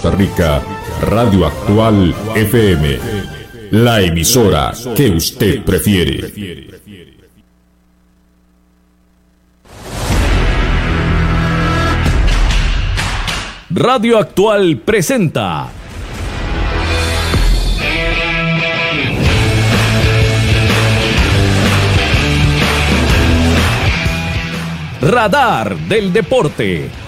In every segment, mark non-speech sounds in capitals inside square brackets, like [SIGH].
Costa Rica, Radio Actual FM, la emisora que usted prefiere. Radio Actual presenta Radar del Deporte.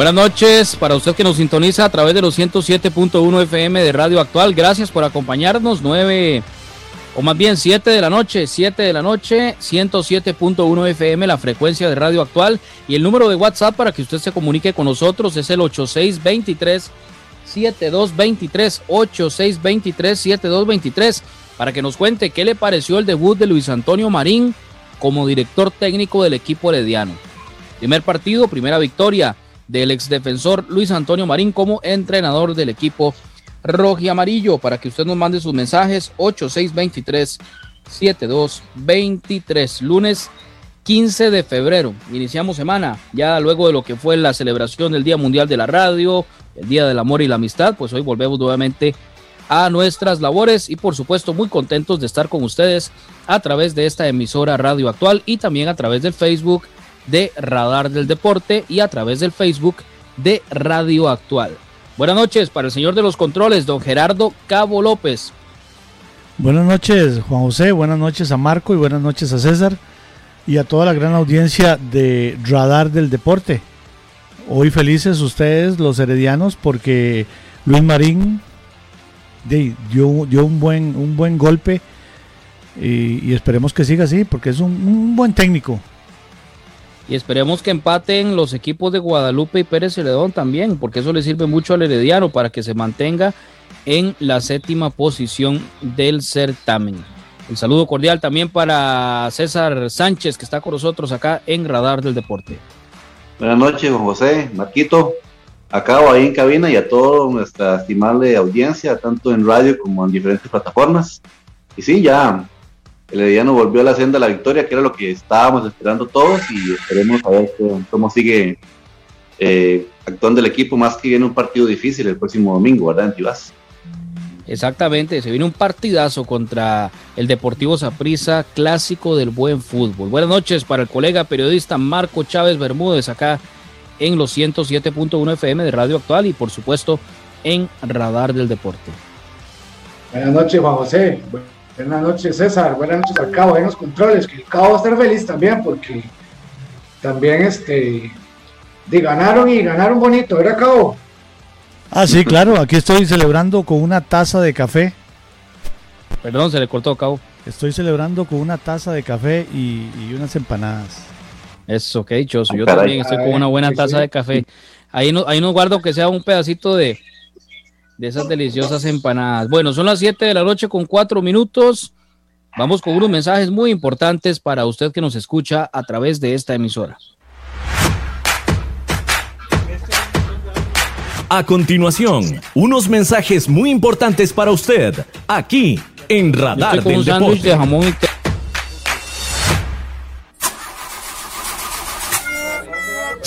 Buenas noches para usted que nos sintoniza a través de los 107.1 FM de Radio Actual. Gracias por acompañarnos. 9 o más bien 7 de la noche, 7 de la noche, 107.1 FM, la frecuencia de Radio Actual. Y el número de WhatsApp para que usted se comunique con nosotros es el 8623 7223 8623 7223 para que nos cuente qué le pareció el debut de Luis Antonio Marín como director técnico del equipo herediano. Primer partido, primera victoria del exdefensor Luis Antonio Marín como entrenador del equipo rojo y amarillo para que usted nos mande sus mensajes 8623 7223 lunes 15 de febrero. Iniciamos semana ya luego de lo que fue la celebración del Día Mundial de la Radio el Día del Amor y la Amistad pues hoy volvemos nuevamente a nuestras labores y por supuesto muy contentos de estar con ustedes a través de esta emisora Radio Actual y también a través del Facebook de Radar del Deporte y a través del Facebook de Radio Actual. Buenas noches para el señor de los controles, don Gerardo Cabo López. Buenas noches, Juan José, buenas noches a Marco y buenas noches a César y a toda la gran audiencia de Radar del Deporte. Hoy felices ustedes, los heredianos, porque Luis Marín dio, un, buen, golpe y, esperemos que siga así, porque es un buen técnico y esperemos que empaten los equipos de Guadalupe y Pérez Celedón también, porque eso le sirve mucho al Herediano para que se mantenga en la séptima posición del certamen. El saludo cordial también para César Sánchez, que está con nosotros acá en Radar del Deporte. Buenas noches, José, Marquito, acá ahí en cabina y a toda nuestra estimable audiencia, tanto en radio como en diferentes plataformas. Y sí, ya el Herediano volvió a la senda de la victoria, que era lo que estábamos esperando todos y esperemos a ver cómo sigue eh, actuando el equipo, más que viene un partido difícil el próximo domingo, ¿verdad? En Tibás. Exactamente, se viene un partidazo contra el Deportivo Saprissa, clásico del buen fútbol. Buenas noches para el colega periodista Marco Chávez Bermúdez acá en los 107.1 FM de Radio Actual y por supuesto en Radar del Deporte. Buenas noches, Juan José. Buenas noches, César. Buenas noches al Cabo. En los controles, que el Cabo va a estar feliz también porque también este de ganaron y ganaron bonito, ¿verdad, Cabo? Ah, sí, claro. Aquí estoy celebrando con una taza de café. Perdón, se le cortó, Cabo. Estoy celebrando con una taza de café y, unas empanadas. Eso, qué dichoso. Yo también estoy con una buena taza de café. Ahí no, ahí no guardo que sea un pedacito de, de esas deliciosas empanadas. Bueno, son las 7 de la noche con 4 minutos. Vamos con unos mensajes muy importantes para usted que nos escucha a través de esta emisora. A continuación, unos mensajes muy importantes para usted, aquí en Radar del Deporte.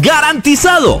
¡Garantizado!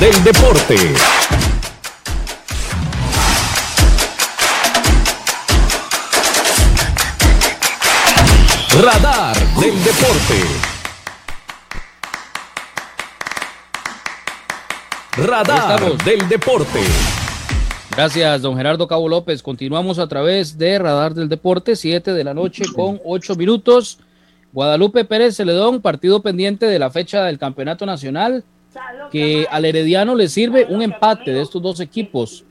Del Deporte. Radar del Deporte. Radar del Deporte. Gracias, don Gerardo Cabo López. Continuamos a través de Radar del Deporte, 7 de la noche con 8 minutos. Guadalupe Pérez Celedón, partido pendiente de la fecha del Campeonato Nacional que al Herediano le sirve un empate de estos dos equipos.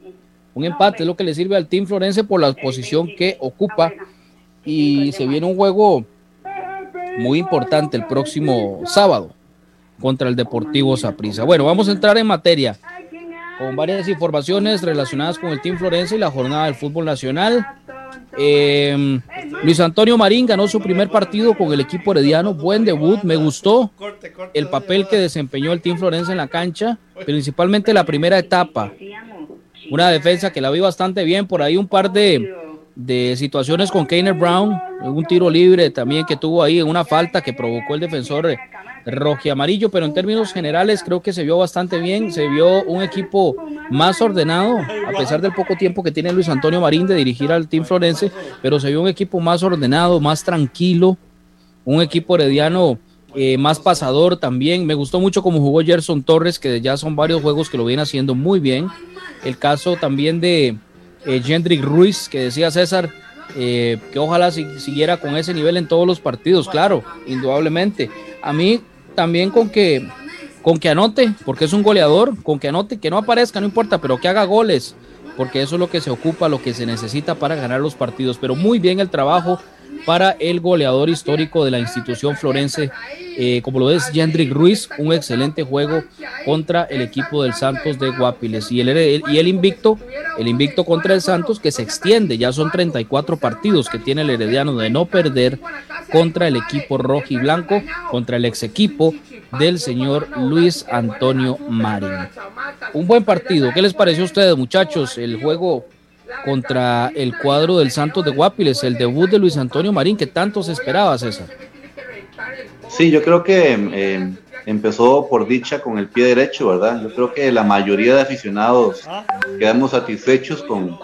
Un empate es lo que le sirve al Team Florense por la posición que ocupa. Y se viene un juego muy importante el próximo sábado contra el Deportivo Saprissa. Bueno, vamos a entrar en materia con varias informaciones relacionadas con el Team Florense y la jornada del fútbol nacional. Eh, Luis Antonio Marín ganó su primer partido con el equipo herediano. Buen debut, me gustó el papel que desempeñó el Team Florense en la cancha, principalmente la primera etapa. Una defensa que la vi bastante bien, por ahí un par de, de situaciones con Keiner Brown, un tiro libre también que tuvo ahí, una falta que provocó el defensor amarillo, pero en términos generales creo que se vio bastante bien, se vio un equipo más ordenado, a pesar del poco tiempo que tiene Luis Antonio Marín de dirigir al Team Florense, pero se vio un equipo más ordenado, más tranquilo, un equipo herediano eh, más pasador también. Me gustó mucho como jugó Gerson Torres, que ya son varios juegos que lo viene haciendo muy bien. El caso también de eh, Ruiz, que decía César, eh, que ojalá siguiera con ese nivel en todos los partidos, claro, indudablemente. A mí también con que con que anote, porque es un goleador, con que anote, que no aparezca, no importa, pero que haga goles. porque eso es lo que se ocupa, lo que se necesita para ganar los partidos. Pero muy bien el trabajo para el goleador histórico de la institución florense, eh, como lo es Jendrik Ruiz, un excelente juego contra el equipo del Santos de Guapiles. Y el, y el invicto, el invicto contra el Santos que se extiende, ya son 34 partidos que tiene el Herediano de no perder contra el equipo rojo y blanco, contra el ex equipo del señor Luis Antonio Marín. Un buen partido. ¿Qué les pareció a ustedes, muchachos? El juego contra el cuadro del Santos de Guapiles, el debut de Luis Antonio Marín, que tanto se esperaba, César. Sí, yo creo que eh, empezó por dicha con el pie derecho, ¿verdad? Yo creo que la mayoría de aficionados quedamos satisfechos con,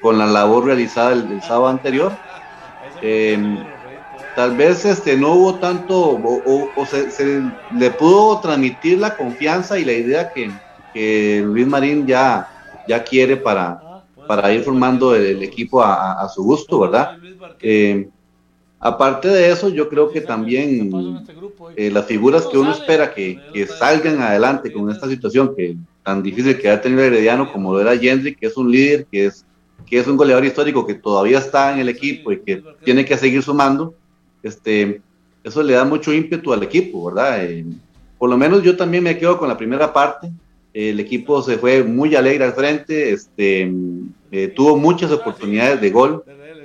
con la labor realizada el, sábado anterior. Eh, tal vez este, no hubo tanto, o, se, le pudo transmitir la confianza y la idea que, Luis Marín ya, ya quiere para, para ir formando el, equipo a, su gusto, ¿verdad? Eh, aparte de eso, yo creo que también eh, las figuras que uno espera que, salgan adelante con esta situación que tan difícil que ha tenido Herediano como lo era Gendry, que es un líder, que es, que es un goleador histórico que todavía está en el equipo y que tiene que seguir sumando, este, eso le da mucho ímpetu al equipo, ¿verdad? Eh, por lo menos yo también me quedo con la primera parte, el equipo se fue muy alegre al frente, este, eh, tuvo muchas oportunidades de gol.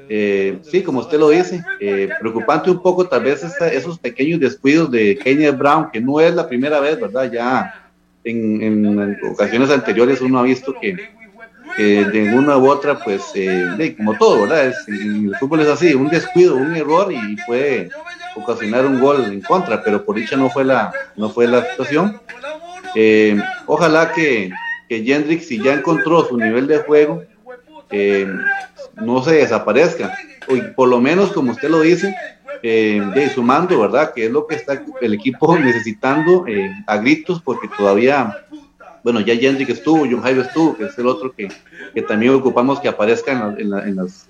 Eh, sí, como usted lo dice, eh, preocupante un poco tal vez esos pequeños descuidos de Kenneth Brown, que no es la primera vez, ¿verdad? Ya en, ocasiones anteriores uno ha visto que, de una u otra, pues, como todo, ¿verdad? el fútbol es así, un descuido, un error y puede ocasionar un gol en contra, pero por dicha no fue la, no fue la situación. Eh, ojalá que, que Jendrik, si ya encontró su nivel de juego, eh, no se desaparezca. O por lo menos, como usted lo dice, eh, de sumando, ¿verdad? Que es lo que está el equipo [LAUGHS] necesitando a gritos, porque todavía, bueno, ya Jendrik estuvo, John Jairo estuvo, que es el otro que, que también ocupamos que aparezca en, las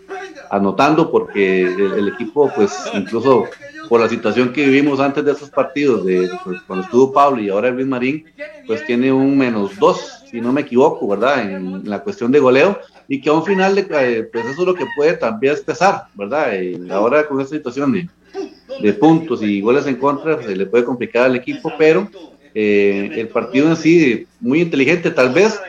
anotando, porque el, equipo, pues, incluso por la situación que vivimos antes de esos partidos, de, pues, cuando estuvo Pablo y ahora Luis Marín, pues tiene un menos dos, si no me equivoco, ¿verdad? En, la cuestión de goleo, y que a un final, de, eh, pues eso es lo que puede también pesar, ¿verdad? Y ahora con esta situación de, de puntos y goles en contra, se le puede complicar al equipo, pero eh, el partido en sí, muy inteligente, tal vez.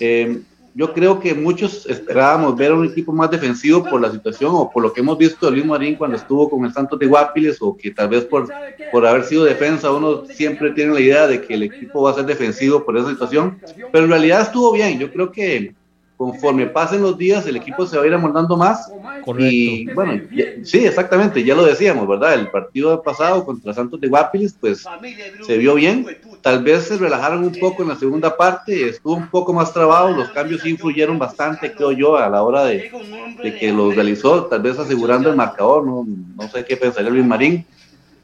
Eh, yo creo que muchos esperábamos ver un equipo más defensivo por la situación o por lo que hemos visto de Luis Marín cuando estuvo con el Santos de Guapiles o que tal vez por, por haber sido defensa uno siempre tiene la idea de que el equipo va a ser defensivo por esa situación, pero en realidad estuvo bien, yo creo que conforme pasen los días el equipo se va a ir amoldando más y bueno, sí, exactamente, ya lo decíamos, ¿verdad? El partido pasado contra Santos de Guapiles pues se vio bien, tal vez se relajaron un poco en la segunda parte, estuvo un poco más trabado, los cambios influyeron bastante, creo yo, a la hora de, que los realizó, tal vez asegurando el marcador, no, no sé qué pensaría Luis Marín.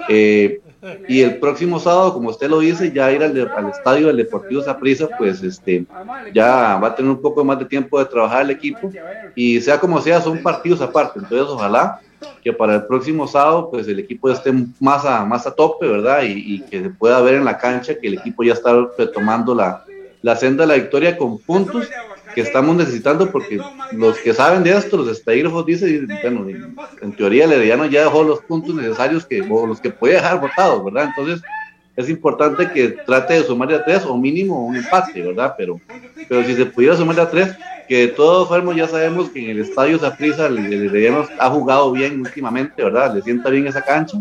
Eh, y el próximo sábado, como usted lo dice, ya ir al, estadio del Deportivo Saprissa, pues este, ya va a tener un poco más de tiempo de trabajar el equipo y sea como sea, son partidos aparte. Entonces, ojalá que para el próximo sábado, pues el equipo esté más a, más a tope, ¿verdad? Y, que se pueda ver en la cancha que el equipo ya está retomando la, la senda de la victoria con puntos que estamos necesitando porque los que saben de esto, los estadígrafos dicen, bueno, en teoría el Herediano ya dejó los puntos necesarios que, o los que puede dejar votados, ¿verdad? Entonces es importante que trate de sumar a tres o mínimo un empate, ¿verdad? Pero, pero si se pudiera sumar a tres, que de todos formas ya sabemos que en el estadio Zaprisa el, el Herediano ha jugado bien últimamente, ¿verdad? Le sienta bien esa cancha.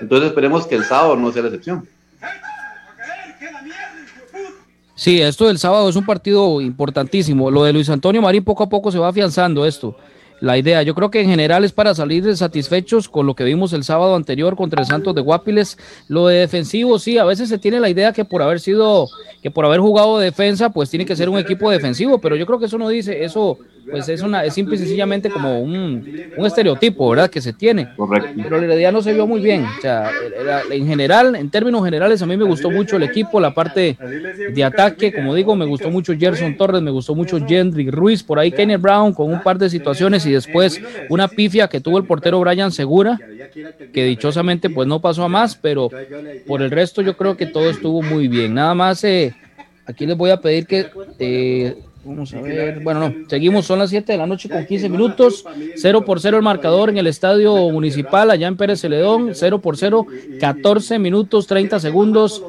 Entonces esperemos que el sábado no sea la excepción. Sí, esto del sábado es un partido importantísimo. Lo de Luis Antonio Marín poco a poco se va afianzando esto. La idea, yo creo que en general es para salir satisfechos con lo que vimos el sábado anterior contra el Santos de Guapiles. Lo de defensivo, sí, a veces se tiene la idea que por haber sido, que por haber jugado defensa, pues tiene que ser un equipo defensivo, pero yo creo que eso no dice, eso pues es una es simple y sencillamente como un, estereotipo, ¿verdad? Que se tiene. Correcto. Pero el Herediano se vio muy bien. O sea, en general, en términos generales, a mí me gustó mucho el equipo, la parte de ataque, como digo, me gustó mucho Gerson Torres, me gustó mucho Jendrick Ruiz, por ahí Kenny Brown con un par de situaciones y después una pifia que tuvo el portero Brian Segura, que dichosamente pues no pasó a más, pero por el resto yo creo que todo estuvo muy bien. Nada más, eh, aquí les voy a pedir que... Eh, Vamos a ver. Bueno, no, seguimos, son las 7 de la noche con 15 minutos. 0 por 0 el marcador en el estadio municipal allá en Pérez Celedón. 0 por 0, 14 minutos 30 segundos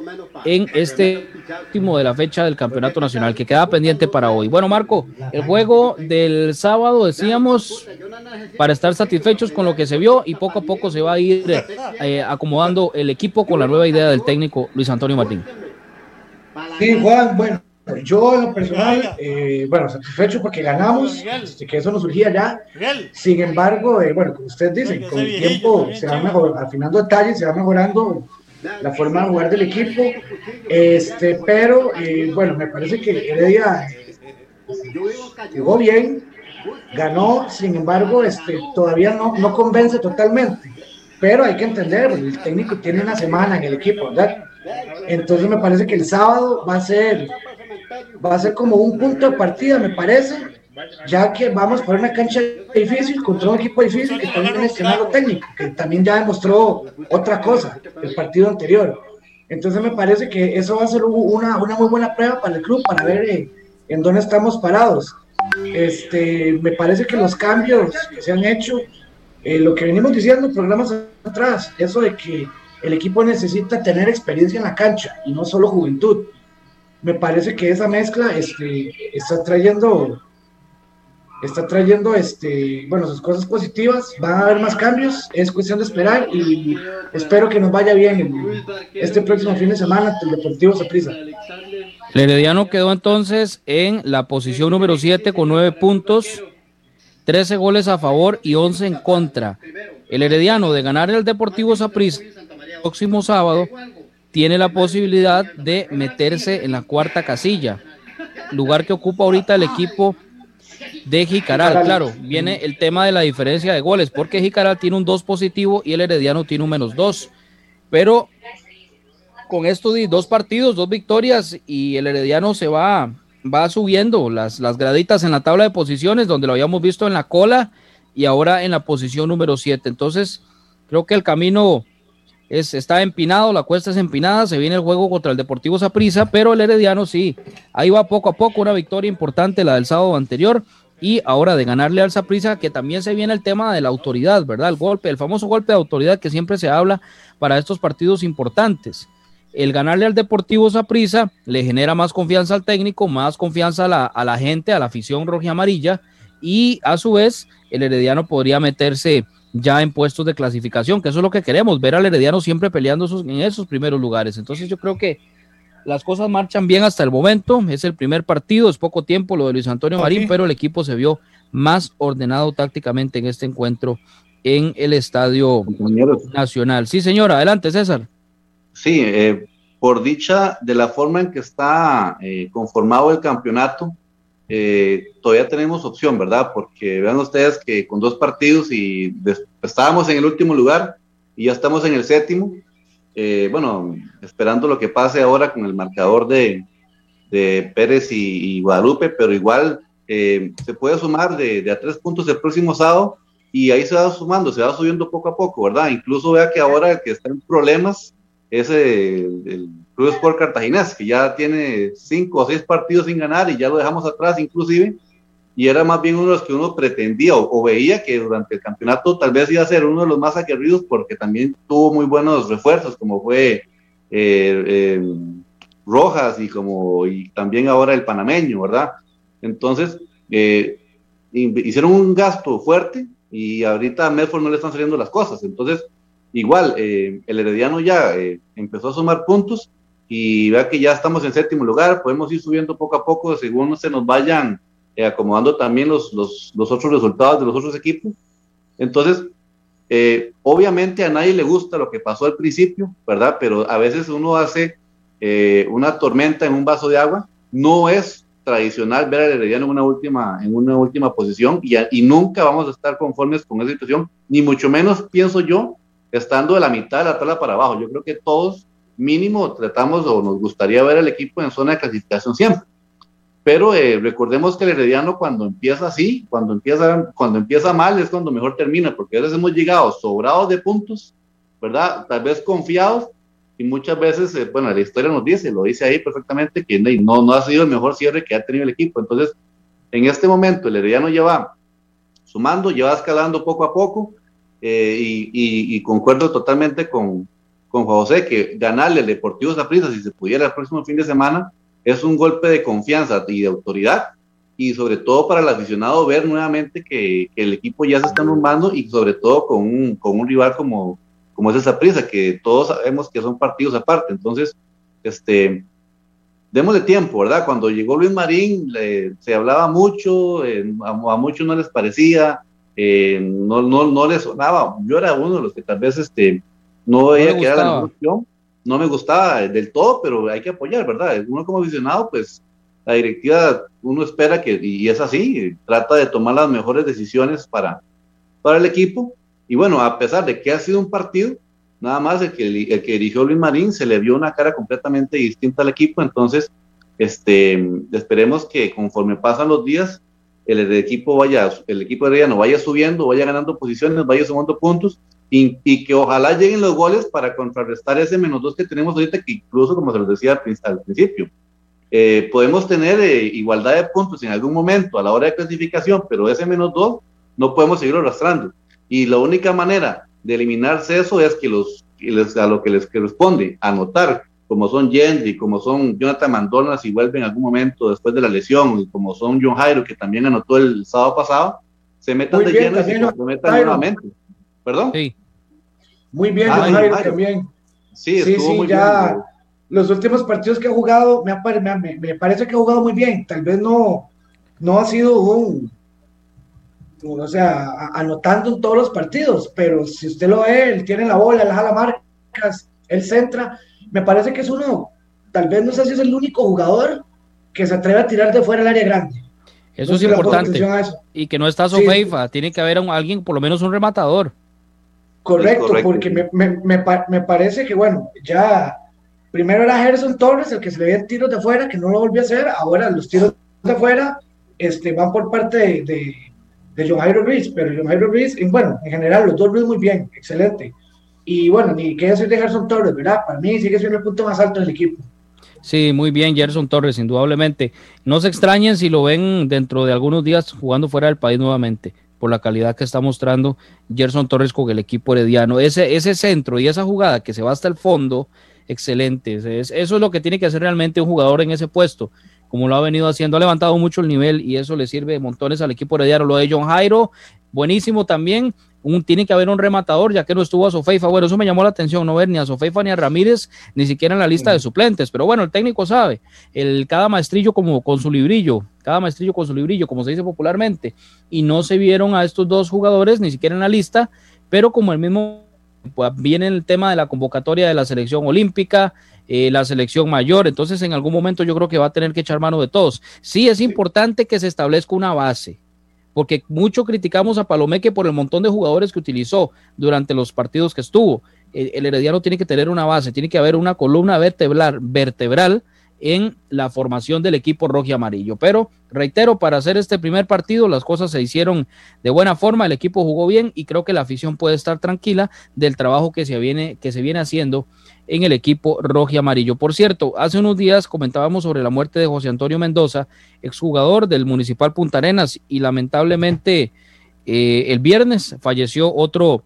en este último de la fecha del campeonato nacional que queda pendiente para hoy. Bueno, Marco, el juego del sábado decíamos para estar satisfechos con lo que se vio y poco a poco se va a ir eh, acomodando el equipo con la nueva idea del técnico Luis Antonio Martín. Sí, Juan, bueno yo en lo personal, eh, bueno, satisfecho porque ganamos, este, que eso nos surgía ya. Sin embargo, eh, bueno, como ustedes dicen, con el tiempo se va mejor, afinando detalles, se va mejorando la forma de jugar del equipo. Este, pero eh, bueno, me parece que Heredia jugó bien, ganó, sin embargo, este, todavía no, no convence totalmente. Pero hay que entender, el técnico tiene una semana en el equipo, ¿verdad? Entonces me parece que el sábado va a ser va a ser como un punto de partida, me parece, ya que vamos por una cancha difícil contra un equipo difícil que también tiene escenario técnico, que también ya demostró otra cosa el partido anterior. Entonces me parece que eso va a ser una, una muy buena prueba para el club, para ver eh, en dónde estamos parados. Este, me parece que los cambios que se han hecho, eh, lo que venimos diciendo en programas atrás, eso de que el equipo necesita tener experiencia en la cancha y no solo juventud me parece que esa mezcla este, está trayendo está trayendo este, bueno, sus cosas positivas, van a haber más cambios, es cuestión de esperar y espero que nos vaya bien este próximo fin de semana el Deportivo Saprissa. El Herediano quedó entonces en la posición número 7 con 9 puntos, 13 goles a favor y 11 en contra. El Herediano de ganar el Deportivo Saprissa el próximo sábado tiene la posibilidad de meterse en la cuarta casilla, lugar que ocupa ahorita el equipo de Jicaral. Claro, viene el tema de la diferencia de goles, porque Jicaral tiene un 2 positivo y el Herediano tiene un menos 2. Pero con esto de dos partidos, dos victorias y el Herediano se va, va subiendo las, las graditas en la tabla de posiciones, donde lo habíamos visto en la cola y ahora en la posición número 7. Entonces, creo que el camino está empinado, la cuesta es empinada, se viene el juego contra el Deportivo Saprissa, pero el Herediano sí, ahí va poco a poco, una victoria importante la del sábado anterior y ahora de ganarle al Saprissa, que también se viene el tema de la autoridad, ¿verdad? El golpe, el famoso golpe de autoridad que siempre se habla para estos partidos importantes. El ganarle al Deportivo Saprissa le genera más confianza al técnico, más confianza a la, a la gente, a la afición roja y amarilla, y a su vez el Herediano podría meterse ya en puestos de clasificación, que eso es lo que queremos, ver al Herediano siempre peleando en esos primeros lugares. Entonces yo creo que las cosas marchan bien hasta el momento, es el primer partido, es poco tiempo lo de Luis Antonio Marín, pero el equipo se vio más ordenado tácticamente en este encuentro en el Estadio Nacional. Sí, señor, adelante, César. Sí, eh, por dicha de la forma en que está eh, conformado el campeonato, eh, todavía tenemos opción, ¿verdad? Porque vean ustedes que con dos partidos y estábamos en el último lugar y ya estamos en el séptimo. Eh, bueno, esperando lo que pase ahora con el marcador de, de Pérez y, Guadalupe, pero igual eh, se puede sumar de, a tres puntos el próximo sábado y ahí se va sumando, se va subiendo poco a poco, ¿verdad? Incluso vea que ahora el que está en problemas es el Club Sport Cartaginés, que ya tiene cinco o seis partidos sin ganar y ya lo dejamos atrás inclusive, y era más bien uno de los que uno pretendía o, veía que durante el campeonato tal vez iba a ser uno de los más aguerridos porque también tuvo muy buenos refuerzos, como fue eh, eh, Rojas y como y también ahora el panameño, ¿verdad? Entonces, eh, hicieron un gasto fuerte y ahorita a Medford no le están saliendo las cosas. Entonces, igual, el Herediano ya empezó a sumar puntos y vea que ya estamos en séptimo lugar, podemos ir subiendo poco a poco según se nos vayan eh, acomodando también los, los, los, otros resultados de los otros equipos. Entonces, eh, obviamente a nadie le gusta lo que pasó al principio, ¿verdad? Pero a veces uno hace eh, una tormenta en un vaso de agua. No es tradicional ver al Herediano en una última, en una última posición y, y nunca vamos a estar conformes con esa situación, ni mucho menos, pienso yo, estando de la mitad de la tabla para abajo. Yo creo que todos mínimo tratamos o nos gustaría ver al equipo en zona de clasificación siempre. Pero eh, recordemos que el Herediano cuando empieza así, cuando empieza, cuando empieza mal es cuando mejor termina, porque a veces hemos llegado sobrados de puntos, ¿verdad? Tal vez confiados, y muchas veces, eh, bueno, la historia nos dice, lo dice ahí perfectamente, que no, no ha sido el mejor cierre que ha tenido el equipo. Entonces, en este momento, el Herediano lleva sumando, lleva escalando poco a poco, eh, y, y, concuerdo totalmente con, con José que ganarle al Deportivo Zaprisa, si se pudiera el próximo fin de semana, es un golpe de confianza y de autoridad y sobre todo para el aficionado ver nuevamente que, el equipo ya se está normando y sobre todo con un, con un rival como, como es esa prisa, que todos sabemos que son partidos aparte. Entonces, este, démosle tiempo, ¿verdad? Cuando llegó Luis Marín se hablaba mucho, eh, a, muchos no les parecía, eh, no, no, no les sonaba. Yo era uno de los que tal vez este, no veía que era la opción. No me gustaba del todo, pero hay que apoyar, ¿verdad? Uno como aficionado, pues la directiva, uno espera que, y es así, trata de tomar las mejores decisiones para, para el equipo. Y bueno, a pesar de que ha sido un partido, nada más el que, el que dirigió Luis Marín se le vio una cara completamente distinta al equipo. Entonces, este, esperemos que conforme pasan los días, el, equipo vaya, el equipo de no vaya subiendo, vaya ganando posiciones, vaya sumando puntos y, y, que ojalá lleguen los goles para contrarrestar ese menos dos que tenemos ahorita, que incluso, como se los decía al principio, eh, podemos tener eh, igualdad de puntos en algún momento a la hora de clasificación, pero ese menos dos no podemos seguir arrastrando. Y la única manera de eliminarse eso es que los, a lo que les corresponde anotar, como son Yendi, como son Jonathan Mandona, si vuelve en algún momento después de la lesión, y como son John Jairo, que también anotó el sábado pasado, se metan de lleno y se comprometan nuevamente. ¿Perdón? Sí. Muy bien, ah, también. Sí, sí, sí, ya los últimos partidos que ha jugado, me, me, me, parece que ha jugado muy bien. Tal vez no, no ha sido un, o sea, anotando en todos los partidos, pero si usted lo ve, él tiene la bola, él jala marcas, él centra. Me parece que es uno, tal vez no sé si es el único jugador que se atreve a tirar de fuera el área grande. Eso es importante. Y que no está Sofeifa, tiene que haber alguien, por lo menos un rematador. Correcto, porque me, me, me, parece que, bueno, ya primero era Gerson Torres el que se le veía tiros de afuera, que no lo volvió a hacer, ahora los tiros de afuera este, van por parte de, de, de John Jairo Ruiz, pero John Jairo Ruiz, bueno, en general los dos Ruiz muy bien, excelente. Y bueno, ni qué decir de Gerson Torres, ¿verdad? Para mí sigue siendo el punto más alto del equipo. Sí, muy bien, Gerson Torres, indudablemente. No se extrañen si lo ven dentro de algunos días jugando fuera del país nuevamente, por la calidad que está mostrando Gerson Torres con el equipo herediano. Ese, ese centro y esa jugada que se va hasta el fondo, excelentes. eso es lo que tiene que hacer realmente un jugador en ese puesto, como lo ha venido haciendo. Ha levantado mucho el nivel y eso le sirve de montones al equipo herediano. Lo de John Jairo, buenísimo también. Un, tiene que haber un rematador, ya que no estuvo a Sofeifa. Bueno, eso me llamó la atención, no ver ni a Sofeifa ni a Ramírez, ni siquiera en la lista de suplentes. Pero bueno, el técnico sabe, el, cada maestrillo como con su librillo, cada maestrillo con su librillo, como se dice popularmente. Y no se vieron a estos dos jugadores ni siquiera en la lista, pero como el mismo pues viene el tema de la convocatoria de la selección olímpica, eh, la selección mayor, entonces en algún momento yo creo que va a tener que echar mano de todos. Sí es importante que se establezca una base, porque mucho criticamos a Palomeque por el montón de jugadores que utilizó durante los partidos que estuvo. El, el Herediano tiene que tener una base, tiene que haber una columna vertebral, vertebral en la formación del equipo rojo y amarillo. Pero reitero, para hacer este primer partido las cosas se hicieron de buena forma, el equipo jugó bien y creo que la afición puede estar tranquila del trabajo que se viene, que se viene haciendo en el equipo rojo y amarillo. Por cierto, hace unos días comentábamos sobre la muerte de José Antonio Mendoza, exjugador del Municipal Punta Arenas, y lamentablemente eh, el viernes falleció otro,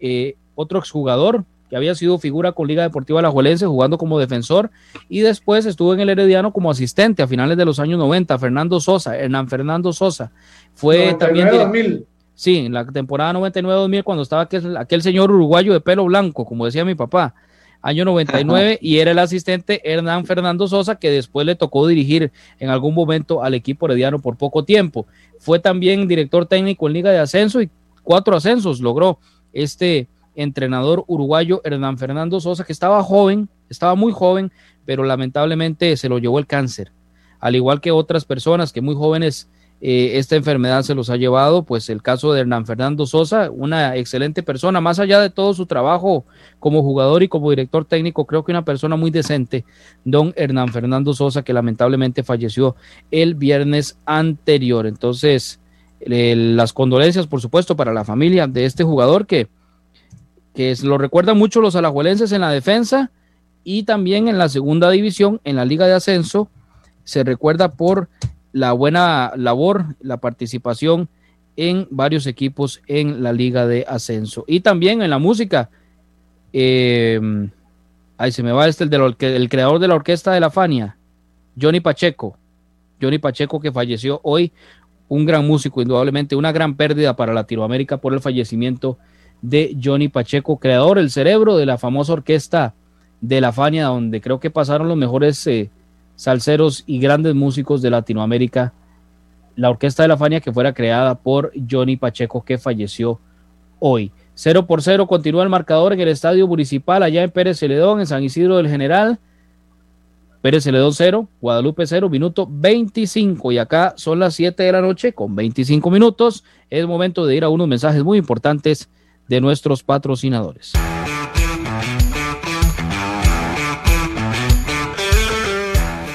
eh, otro exjugador, que había sido figura con Liga Deportiva Alajuelense jugando como defensor y después estuvo en el Herediano como asistente a finales de los años 90, Fernando Sosa, Hernán Fernando Sosa. Fue también... 2000. Sí, en la temporada 99-2000 cuando estaba aquel, aquel, señor uruguayo de pelo blanco, como decía mi papá, año 99, y era el asistente Hernán Fernando Sosa, que después le tocó dirigir en algún momento al equipo herediano por poco tiempo. Fue también director técnico en Liga de Ascenso y cuatro ascensos logró este entrenador uruguayo Hernán Fernando Sosa, que estaba joven, estaba muy joven, pero lamentablemente se lo llevó el cáncer. Al igual que otras personas que muy jóvenes eh, esta enfermedad se los ha llevado, pues el caso de Hernán Fernando Sosa, una excelente persona, más allá de todo su trabajo como jugador y como director técnico, creo que una persona muy decente, don Hernán Fernando Sosa, que lamentablemente falleció el viernes anterior. Entonces, las condolencias, por supuesto, para la familia de este jugador que que lo recuerdan mucho los alajuelenses en la defensa y también en la segunda división, en la Liga de Ascenso, se recuerda por la buena labor, la participación en varios equipos en la Liga de Ascenso. Y también en la música. Eh, ahí se me va este, el, el creador de la orquesta de la Fania, Johnny Pacheco. Johnny Pacheco que falleció hoy, un gran músico, indudablemente, una gran pérdida para Latinoamérica por el fallecimiento de Johnny Pacheco, creador, el cerebro de la famosa orquesta de la Fania, donde creo que pasaron los mejores eh, salseros y grandes músicos de Latinoamérica. La orquesta de la Fania que fuera creada por Johnny Pacheco, que falleció hoy. 0 por 0 continúa el marcador en el estadio municipal allá en Pérez Celedón, en San Isidro del General. Pérez Celedón 0, Guadalupe 0, minuto 25. Y acá son las 7 de la noche con 25 minutos. Es momento de ir a unos mensajes muy importantes de nuestros patrocinadores.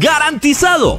¡Garantizado!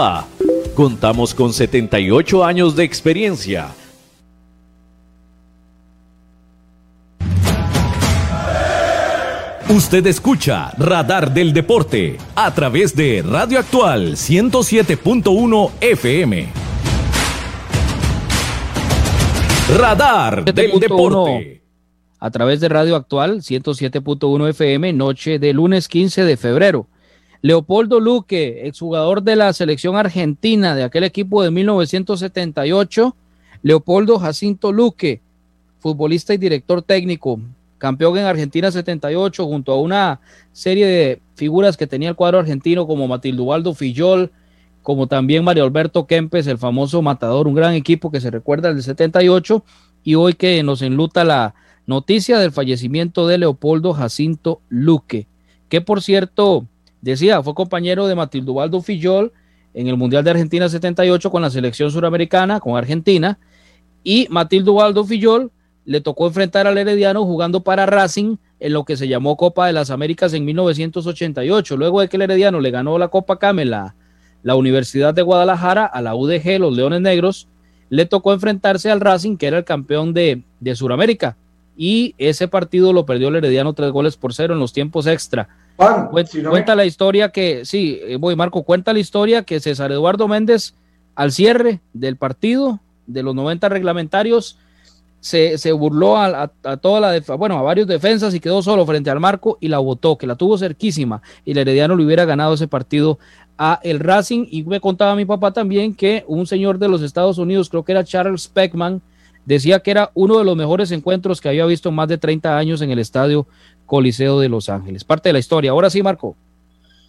Contamos con 78 años de experiencia. Usted escucha Radar del Deporte a través de Radio Actual 107.1 FM. Radar del Deporte. A través de Radio Actual 107.1 FM, noche de lunes 15 de febrero. Leopoldo Luque, exjugador de la selección argentina de aquel equipo de 1978. Leopoldo Jacinto Luque, futbolista y director técnico, campeón en Argentina 78 junto a una serie de figuras que tenía el cuadro argentino como Matildo Waldo Fillol, como también Mario Alberto Kempes, el famoso matador, un gran equipo que se recuerda del 78 y hoy que nos enluta la noticia del fallecimiento de Leopoldo Jacinto Luque, que por cierto, decía, fue compañero de Matildo Waldo Fillol en el Mundial de Argentina 78 con la selección suramericana, con Argentina, y Matildo Waldo Fillol le tocó enfrentar al Herediano jugando para Racing en lo que se llamó Copa de las Américas en 1988. Luego de que el Herediano le ganó la Copa Camela, la Universidad de Guadalajara, a la UDG, los Leones Negros, le tocó enfrentarse al Racing, que era el campeón de, de Sudamérica. Y ese partido lo perdió el Herediano tres goles por cero en los tiempos extra. Cuenta, la historia que, sí, eh, voy Marco, cuenta la historia que César Eduardo Méndez, al cierre del partido de los 90 reglamentarios, se, burló a, toda la, bueno, a varios defensas y quedó solo frente al marco y la votó, que la tuvo cerquísima y el Herediano le hubiera ganado ese partido a el Racing. Y me contaba mi papá también que un señor de los Estados Unidos, creo que era Charles Peckman, decía que era uno de los mejores encuentros que había visto en más de 30 años en el estadio Coliseo de Los Ángeles. Parte de la historia. Ahora sí, Marco.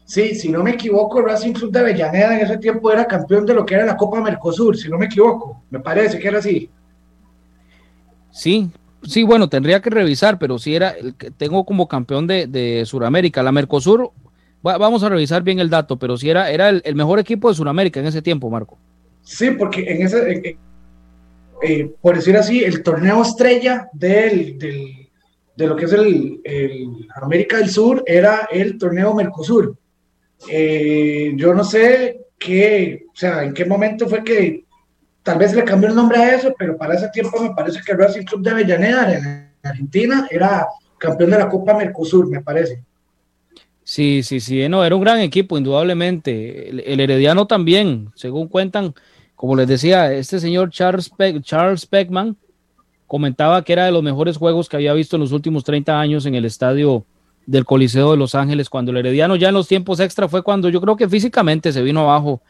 Sí, si no me equivoco, Racing Club de Avellaneda en ese tiempo era campeón de lo que era la Copa Mercosur, si no me equivoco. Me parece que era así. Sí, sí, bueno, tendría que revisar, pero sí era, el que tengo como campeón de, de Sudamérica. La Mercosur, vamos a revisar bien el dato, pero sí era, era el, mejor equipo de Sudamérica en ese tiempo, Marco. Sí, porque en ese, eh, por decir así, el torneo estrella del, del, de lo que es el, América del Sur era el torneo Mercosur. Eh, yo no sé qué, o sea, en qué momento fue que tal vez le cambió el nombre a eso, pero para ese tiempo me parece que el Racing Club de Avellaneda en Argentina era campeón de la Copa Mercosur, me parece. Sí, sí, sí, no, era un gran equipo, indudablemente. El, Herediano también, según cuentan, como les decía, este señor Charles, Charles Peckman comentaba que era de los mejores juegos que había visto en los últimos 30 años en el estadio del Coliseo de Los Ángeles, cuando el Herediano ya en los tiempos extra fue cuando yo creo que físicamente se vino abajo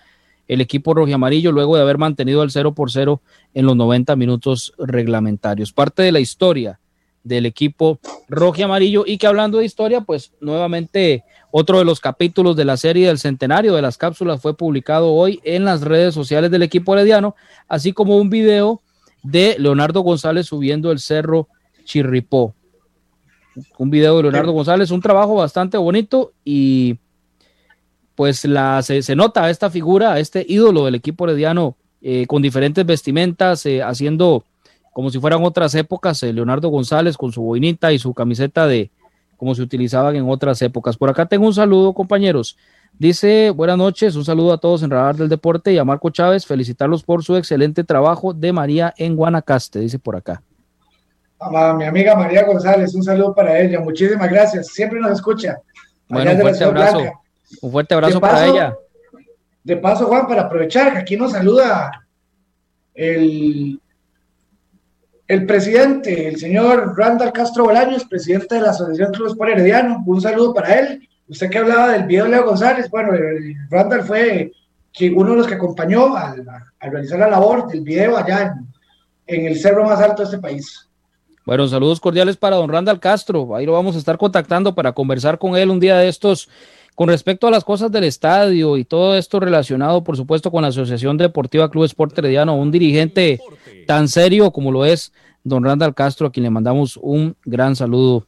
el equipo rojo y amarillo luego de haber mantenido el 0 por 0 en los 90 minutos reglamentarios. Parte de la historia del equipo rojo y amarillo y que hablando de historia, pues nuevamente otro de los capítulos de la serie del centenario de las cápsulas fue publicado hoy en las redes sociales del equipo herediano, así como un video de Leonardo González subiendo el cerro Chirripó. Un video de Leonardo González, un trabajo bastante bonito y pues la, se, nota esta figura, este ídolo del equipo herediano eh, con diferentes vestimentas, eh, haciendo como si fueran otras épocas, eh, Leonardo González con su boinita y su camiseta de como se utilizaban en otras épocas. Por acá tengo un saludo, compañeros. Dice, buenas noches, un saludo a todos en Radar del Deporte y a Marco Chávez, felicitarlos por su excelente trabajo de María en Guanacaste, dice por acá. A mi amiga María González, un saludo para ella, muchísimas gracias, siempre nos escucha. Bueno, un fuerte abrazo. Un fuerte abrazo para ella. De paso, Juan, para aprovechar que aquí nos saluda el, el presidente, el señor Randall Castro Bolaños, presidente de la Asociación Clubes por Herediano. Un saludo para él. Usted que hablaba del video de Leo González, bueno, Randall fue uno de los que acompañó al, realizar la labor del video allá en, el cerro más alto de este país. Bueno, saludos cordiales para don Randall Castro. Ahí lo vamos a estar contactando para conversar con él un día de estos con respecto a las cosas del estadio y todo esto relacionado, por supuesto, con la Asociación Deportiva Club Sport Herediano, un dirigente tan serio como lo es don Randall Castro, a quien le mandamos un gran saludo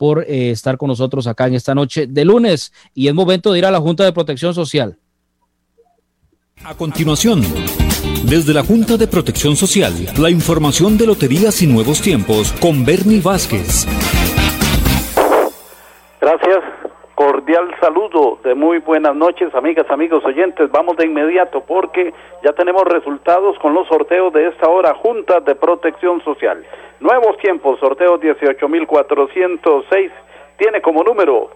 por eh, estar con nosotros acá en esta noche de lunes. Y es momento de ir a la Junta de Protección Social. A continuación, desde la Junta de Protección Social, la información de Loterías y Nuevos Tiempos con Bernie Vázquez. Gracias cordial saludo de muy buenas noches, amigas, amigos oyentes. Vamos de inmediato porque ya tenemos resultados con los sorteos de esta hora, Junta de Protección Social. Nuevos tiempos, sorteo 18.406, tiene como número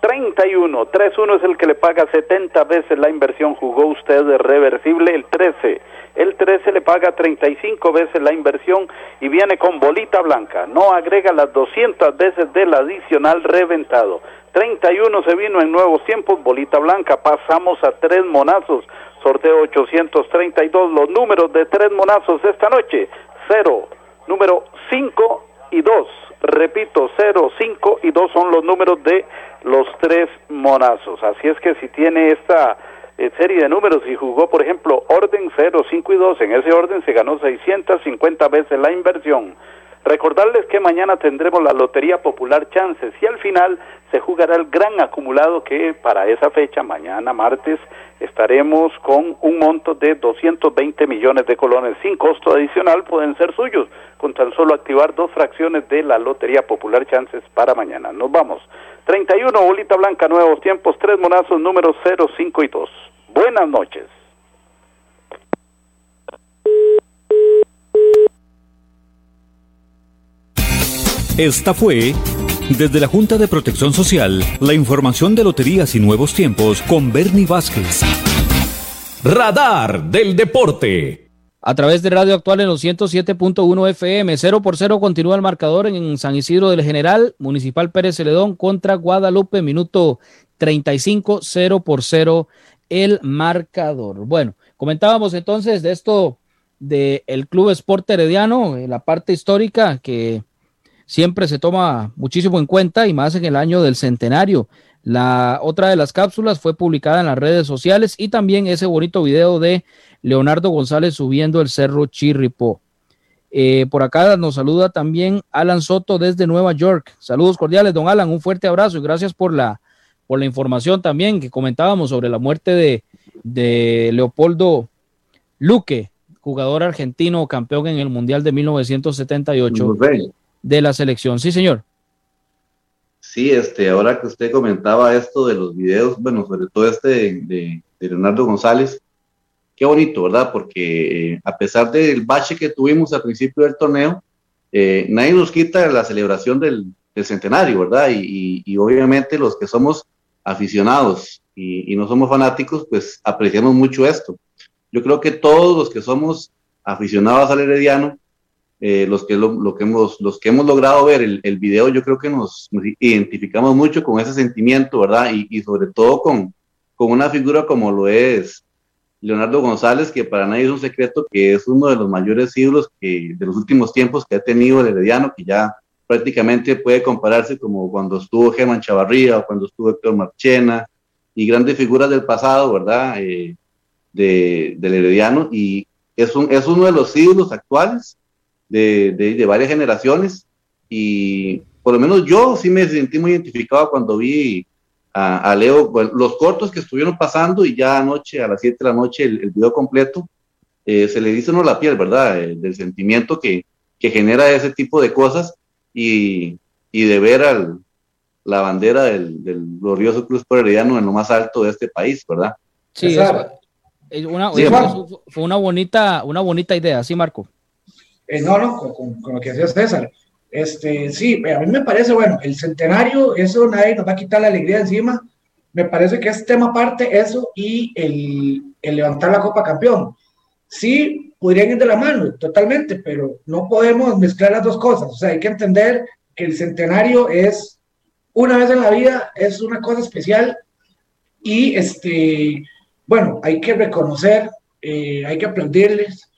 31. 31 es el que le paga 70 veces la inversión. Jugó usted de reversible el 13. El 13 le paga 35 veces la inversión y viene con bolita blanca. No agrega las 200 veces del adicional reventado. 31 se vino en nuevos tiempos, bolita blanca, pasamos a tres monazos, sorteo 832, los números de tres monazos esta noche, 0, número 5 y 2, repito, 0, 5 y 2 son los números de los tres monazos, así es que si tiene esta eh, serie de números y jugó, por ejemplo, orden 0, 5 y 2. En ese orden se ganó 650 veces la inversión. Recordarles que mañana tendremos la Lotería Popular Chances y al final se jugará el gran acumulado que para esa fecha, mañana martes, estaremos con un monto de 220 millones de colones sin costo adicional, pueden ser suyos, con tan solo activar dos fracciones de la Lotería Popular Chances para mañana. Nos vamos. 31, bolita blanca, nuevos tiempos, tres monazos, números 0, 5 y 2. Buenas noches. Esta fue, desde la Junta de Protección Social, la información de Loterías y Nuevos Tiempos con Bernie Vázquez. Radar del Deporte. A través de Radio Actual en los 107.1 FM, 0 por 0 continúa el marcador en San Isidro del General, Municipal Pérez Celedón contra Guadalupe, minuto 35, 0 por 0 el marcador. Bueno, comentábamos entonces de esto del el Club Sport Herediano, la parte histórica que siempre se toma muchísimo en cuenta y más en el año del centenario. La otra de las cápsulas fue publicada en las redes sociales y también ese bonito video de Leonardo González subiendo el cerro Chirripó. Eh, por acá nos saluda también Alan Soto desde Nueva York. Saludos cordiales, don Alan, un fuerte abrazo y gracias por la, por la información también que comentábamos sobre la muerte de, de Leopoldo Luque, jugador argentino campeón en el Mundial de 1978 de la selección. Sí, señor. Sí, este, ahora que usted comentaba esto de los videos, bueno, sobre todo este de, Leonardo González, qué bonito, ¿verdad? Porque eh, a pesar del bache que tuvimos al principio del torneo, eh, nadie nos quita la celebración del, centenario, ¿verdad? Y, obviamente los que somos aficionados y, y, no somos fanáticos, pues apreciamos mucho esto. Yo creo que todos los que somos aficionados al Herediano, eh, los, que lo, que hemos, los que hemos logrado ver el, el video, yo creo que nos, identificamos mucho con ese sentimiento, ¿verdad? Y, y, sobre todo con, con una figura como lo es Leonardo González, que para nadie es un secreto que es uno de los mayores ídolos que, de los últimos tiempos que ha tenido el Herediano, que ya prácticamente puede compararse como cuando estuvo Germán Chavarría o cuando estuvo Héctor Marchena y grandes figuras del pasado, ¿verdad? Eh, de, del Herediano y es, un, es uno de los ídolos actuales de, de, varias generaciones y por lo menos yo sí me sentí muy identificado cuando vi a, Leo, los cortos que estuvieron pasando y ya anoche, a las 7 de la noche, el, video completo, eh, se le dice uno la piel, ¿verdad? Eh, del sentimiento que, que, genera ese tipo de cosas y, y de ver al, la bandera del, del glorioso Cruz Herediano en lo más alto de este país, ¿verdad? Sí, una, fue una bonita, una bonita idea, sí, Marco. Eh, no, no, con, lo que decía César. Este, sí, a mí me parece, bueno, el centenario, eso nadie nos va a quitar la alegría encima. Me parece que es tema aparte eso y el, el levantar la Copa Campeón. Sí, podrían ir de la mano, totalmente, pero no podemos mezclar las dos cosas. O sea, hay que entender que el centenario es una vez en la vida, es una cosa especial y este, bueno, hay que reconocer, eh, hay que aplaudirles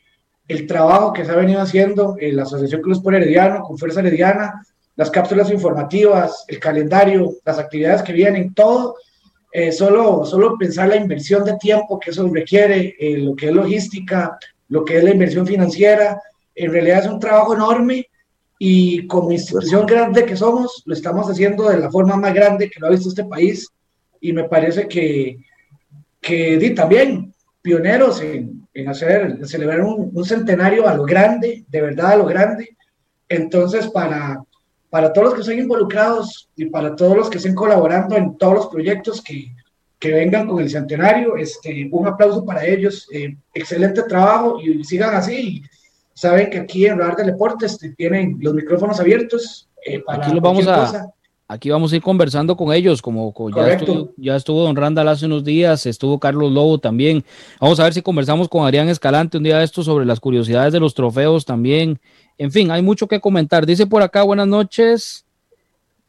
el trabajo que se ha venido haciendo en la Asociación Cruz por Herediano, con Fuerza Herediana, las cápsulas informativas, el calendario, las actividades que vienen, todo, eh, solo, solo pensar la inversión de tiempo que eso requiere, eh, lo que es logística, lo que es la inversión financiera, en realidad es un trabajo enorme y como institución grande que somos, lo estamos haciendo de la forma más grande que lo ha visto este país y me parece que, que di, también pioneros en, en hacer, celebrar un, centenario a lo grande, de verdad a lo grande. Entonces, para, para todos los que estén involucrados y para todos los que estén colaborando en todos los proyectos que, que vengan con el centenario, este, un aplauso para ellos. Eh, excelente trabajo y sigan así. Saben que aquí en Radar del Deporte este, tienen los micrófonos abiertos. Eh, para aquí los vamos a, Aquí vamos a ir conversando con ellos, como, ya, estuvo, ya, estuvo, Don Randall hace unos días, estuvo Carlos Lobo también. Vamos a ver si conversamos con Adrián Escalante un día de esto sobre las curiosidades de los trofeos también. En fin, hay mucho que comentar. Dice por acá, buenas noches.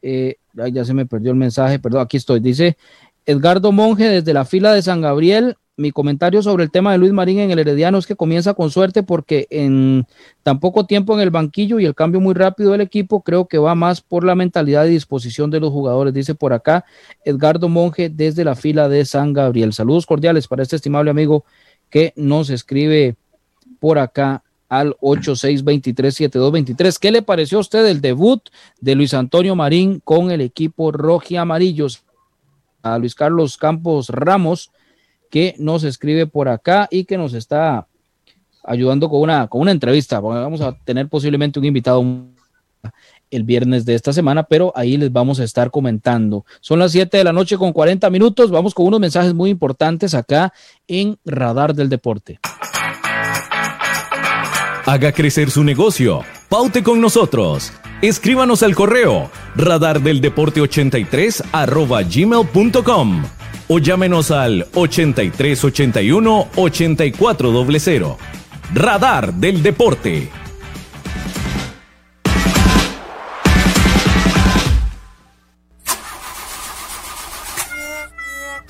Eh, ya se me perdió el mensaje, perdón, aquí estoy. Dice Edgardo Monge desde la fila de San Gabriel, mi comentario sobre el tema de Luis Marín en el Herediano es que comienza con suerte porque en tan poco tiempo en el banquillo y el cambio muy rápido del equipo, creo que va más por la mentalidad y disposición de los jugadores, dice por acá Edgardo Monge desde la fila de San Gabriel. Saludos cordiales para este estimable amigo que nos escribe por acá al 86237223. ¿Qué le pareció a usted el debut de Luis Antonio Marín con el equipo roji amarillos? A Luis Carlos Campos Ramos que nos escribe por acá y que nos está ayudando con una, con una entrevista. Vamos a tener posiblemente un invitado el viernes de esta semana, pero ahí les vamos a estar comentando. Son las 7 de la noche con 40 minutos. Vamos con unos mensajes muy importantes acá en Radar del Deporte. Haga crecer su negocio. Paute con nosotros. Escríbanos al correo radardeldeporte83 arroba gmail.com o llámenos al 8381 8400. Radar del Deporte.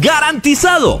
¡Garantizado!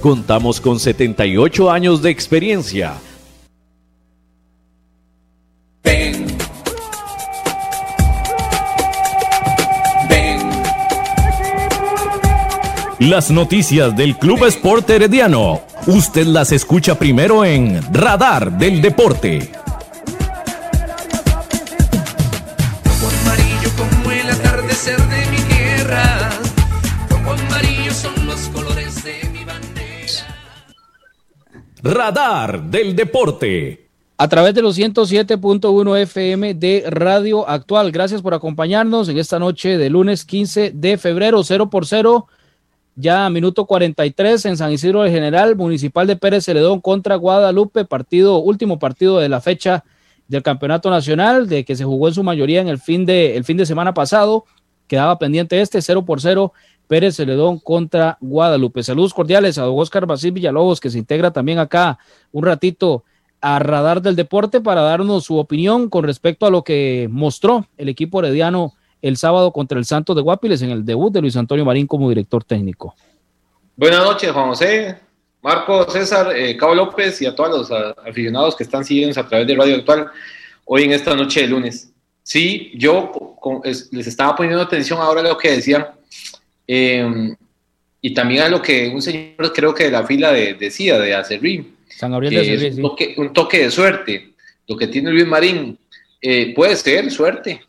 Contamos con 78 años de experiencia. Ven. Ven. Las noticias del Club Sport Herediano. Usted las escucha primero en Radar del Deporte. Radar del Deporte. A través de los 107.1 FM de Radio Actual. Gracias por acompañarnos en esta noche de lunes 15 de febrero, 0 por 0. Ya minuto 43 en San Isidro del General, Municipal de Pérez Celedón contra Guadalupe, partido, último partido de la fecha del Campeonato Nacional, de que se jugó en su mayoría en el fin de, el fin de semana pasado. Quedaba pendiente este 0 por 0 Pérez Celedón contra Guadalupe. Saludos cordiales a Oscar Basil Villalobos, que se integra también acá un ratito a Radar del Deporte para darnos su opinión con respecto a lo que mostró el equipo herediano el sábado contra el Santos de Guapiles en el debut de Luis Antonio Marín como director técnico. Buenas noches, Juan José, Marco, César, eh, Cabo López y a todos los aficionados que están siguiendo a través de Radio Actual hoy en esta noche de lunes. Sí, yo les estaba poniendo atención ahora lo que decían em, y también a lo que un señor creo que de la fila decía, de Acerrí. San Gabriel de Acerrí, un, toque, un toque de suerte. Lo que tiene Luis Marín eh, puede ser suerte,